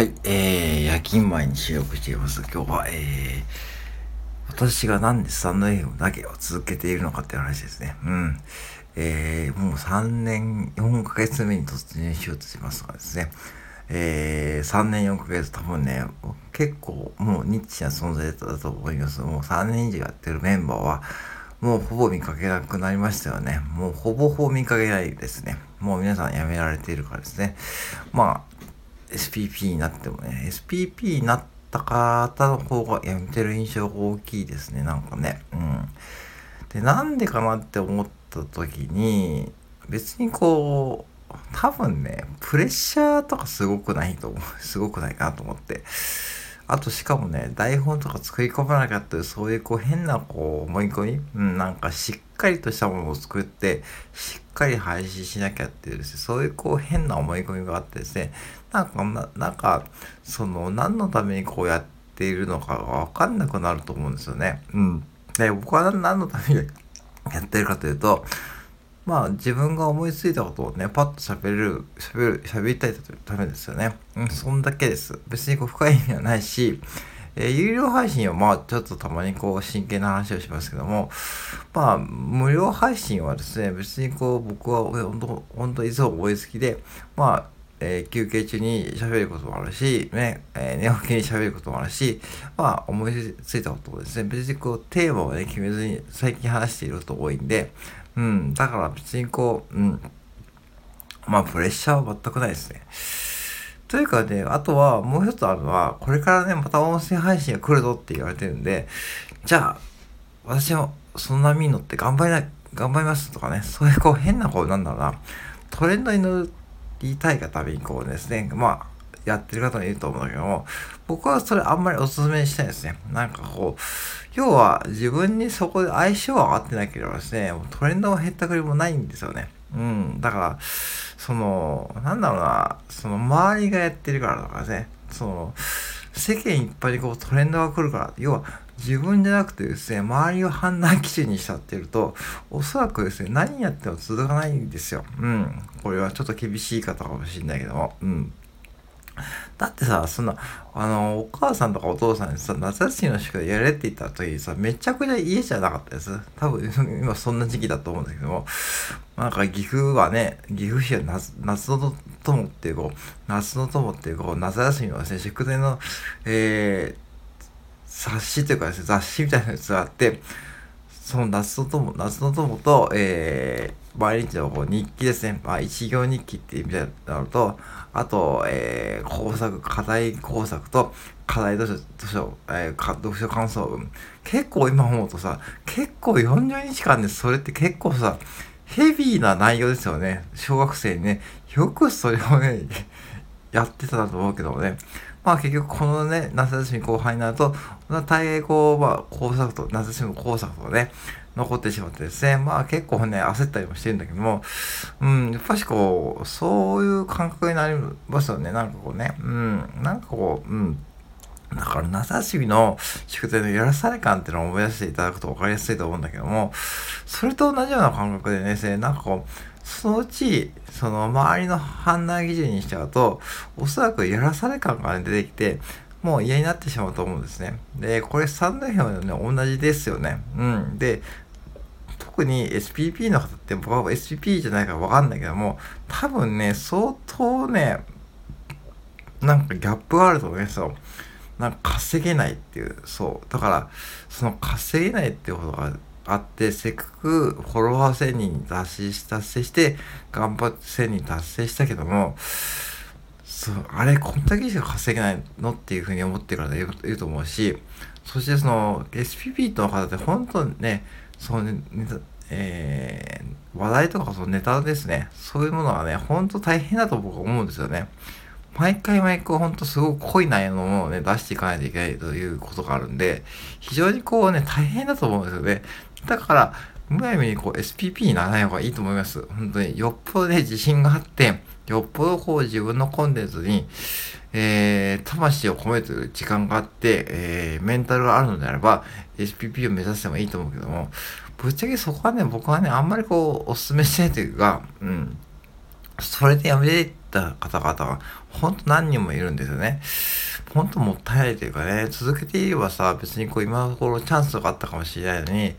はい、えー、夜勤前に収録しています。今日は、えー、私がなんでスタンド FM だけを続けているのかっていう話ですね。うん。えー、もう3年4ヶ月目に突入しようとしますがですね。えー、3年4ヶ月多分ね、結構もうニッチな存在だったと思います。もう3年以上やってるメンバーは、もうほぼ見かけなくなりましたよね。もうほぼほぼ見かけないですね。もう皆さん辞められているからですね。まあ、SPP になってもね、SPP になった方の方がやめてる印象が大きいですね、なんかね。うん。で、なんでかなって思った時に、別にこう、多分ね、プレッシャーとかすごくないと思う。すごくないかなと思って。あとしかもね、台本とか作り込まなかった、そういうこう変なこう思い込み、うん、なんかしっかりとしたものを作って、しっかり配信しなきゃっていうですね、そういうこう変な思い込みがあってですね、なんか、ななんか、その何のためにこうやっているのかがわかんなくなると思うんですよね。うん。で、僕は何のためにやってるかというと、まあ自分が思いついたことをね、パッと喋る、喋る、喋りたいためですよね。うん、そんだけです。別にこう深い意味はないし、えー、有料配信はまあちょっとたまにこう真剣な話をしますけども、まあ無料配信はですね、別にこう僕は本当、本当いつも思いつきで、まあえー、休憩中に喋ることもあるし、ね、えー、寝起きに喋ることもあるし、まあ、思いついたことをですね、別にこう、テーマをね、決めずに最近話していること多いんで、うん、だから別にこう、うん、まあプレッシャーは全くないですね。というかね、あとはもう一つあるのは、これからね、また音声配信が来るぞって言われてるんで、じゃあ、私もその波に乗って頑張りな、頑張りますとかね、そういうこう変なこうなんだろうな、トレンドに乗りたいがためにこうですね、まあ、やってる方もいると思うんだけども、僕はそれあんまりお勧めしたいですね。なんかこう、要は自分にそこで相性が合ってなければですね、もうトレンドも減ったくりもないんですよね。うん。だから、その、なんだろうな、その周りがやってるからとかね、その、世間いっぱいにこうトレンドが来るから、要は自分じゃなくてですね、周りを判断基準にしたっていると、おそらくですね、何やっても続かないんですよ。うん。これはちょっと厳しい方かもしれないけども、うん。だってさ、そんな、あの、お母さんとかお父さんにさ、夏休みの宿題やれって言った時にさ、めちゃくちゃ家じゃなかったです。多分、今そんな時期だと思うんだけども、なんか岐阜はね、岐阜市は夏夏の友っていう、こう、夏の友っていう、こう、夏休みのですね、宿題の、えー、冊子というかですね、雑誌みたいなやつがあって、その夏の友、夏の友と、えー、毎日のこう日記ですね。まあ、一行日記って意味でなると、あと、えー、工作、課題工作と、課題図書、図書、えー、読書感想文。結構今思うとさ、結構40日間でそれって結構さ、ヘビーな内容ですよね。小学生にね。よくそれをね、やってたなと思うけどもね。まあ結局このね、夏休み後半になると、大概こう、まあ工作と、夏休みの工作とね、残ってしまってですね、まあ結構ね、焦ったりもしてるんだけども、うん、やっぱしこう、そういう感覚になりますよね。なんかこうね、うん、なんかこう、うん。だから夏休みの宿題のやらされ感っていうのを思い出していただくと分かりやすいと思うんだけども、それと同じような感覚でね、なんかこう、そのうち、その周りの判断基準にしちゃうと、おそらくやらされ感が、出てきて、もう嫌になってしまうと思うんですね。で、これスタンド FM ね、同じですよね。うん。で、特に SPP の方って僕は SPP じゃないからわかんないけども、多分ね、相当ね、なんかギャップがあると思いますよ。なんか稼げないっていう、そう。だから、その稼げないっていうことがあって、せっかくフォロワー1000人達成達成して、頑張って1000人達成したけども、そう、あれ、こんだけしか稼げないのっていうふうに思ってるからいると思うし、そしてその SPP の方って本当にね、そのね、えー、話題とかそのネタですね。そういうものはね、ほんと大変だと僕は思うんですよね。毎回毎回ほんとすごく濃い内容のものをね、出していかないといけないということがあるんで、非常にこうね、大変だと思うんですよね。だから、むやみにこう SPP にならない方がいいと思います。本当に。よっぽどね、自信があって、よっぽどこう自分のコンテンツに、えー、魂を込めてる時間があって、えー、メンタルがあるのであれば、SPP を目指してもいいと思うけども、ぶっちゃけそこはね、僕はね、あんまりこう、お勧めしないというか、うん、それでやめてた方々が、ほんと何人もいるんですよね。ほんともったいないというかね、続けていればさ、別にこう今のところチャンスがあったかもしれないのに、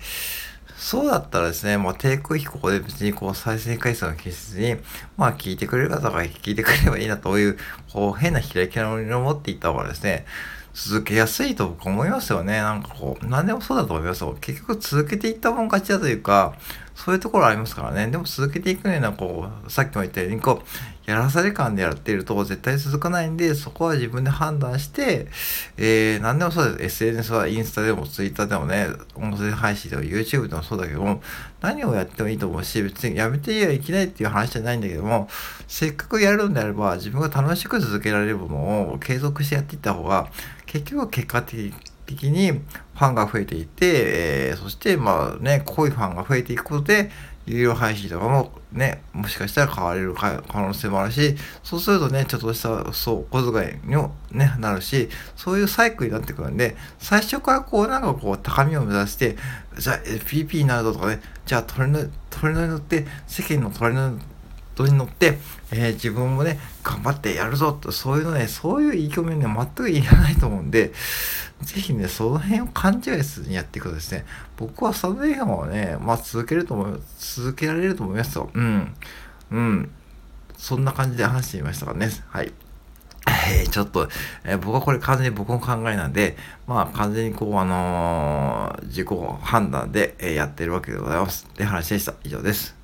そうだったらですね、まあ、低空飛行で別にこう再生回数を消せずに、まあ、聞いてくれる方が聞いてくれればいいなという、こう、変な開き直りを持っていった方がですね、続けやすいと僕思いますよね。なんかこう、何でもそうだと思いますよ。結局続けていったもん勝ちだというか、そういうところありますからね。でも続けていくような、こう、さっきも言ったように、こう、やらされ感でやっていると絶対続かないんで、そこは自分で判断して、えー、何でもそうです。SNS はインスタでもツイッターでもね、音声配信でも YouTube でもそうだけども、何をやってもいいと思うし、別にやめてはいけないっていう話じゃないんだけども、せっかくやるんであれば、自分が楽しく続けられるものを継続してやっていった方が、結局結果的に的にファンが増えていて、えー、そしてまあね、濃いファンが増えていくことで、有料配信とかもね、もしかしたら変われる可能性もあるし、そうするとね、ちょっとしたそう小遣いにもね、なるし、そういうサイクルになってくるんで、最初からこうなんかこう高みを目指して、じゃあ FPP になるぞとかね、じゃあ鳥の、鳥のに乗って世間の鳥のに乗って、それに乗ってえー、自分もね、頑張ってやるぞと、そういうのね、そういう意気込みはね、全くいらないと思うんで、ぜひね、その辺を勘違いせずにやっていくとですね、僕はサブ映画はね、まあ続けると思います、続けられると思いますよ。うん。うん。そんな感じで話してみましたからね。はい。えー、ちょっと、えー、僕はこれ完全に僕の考えなんで、まあ完全にこう、あのー、自己判断で、えやってるわけでございます。って話でした。以上です。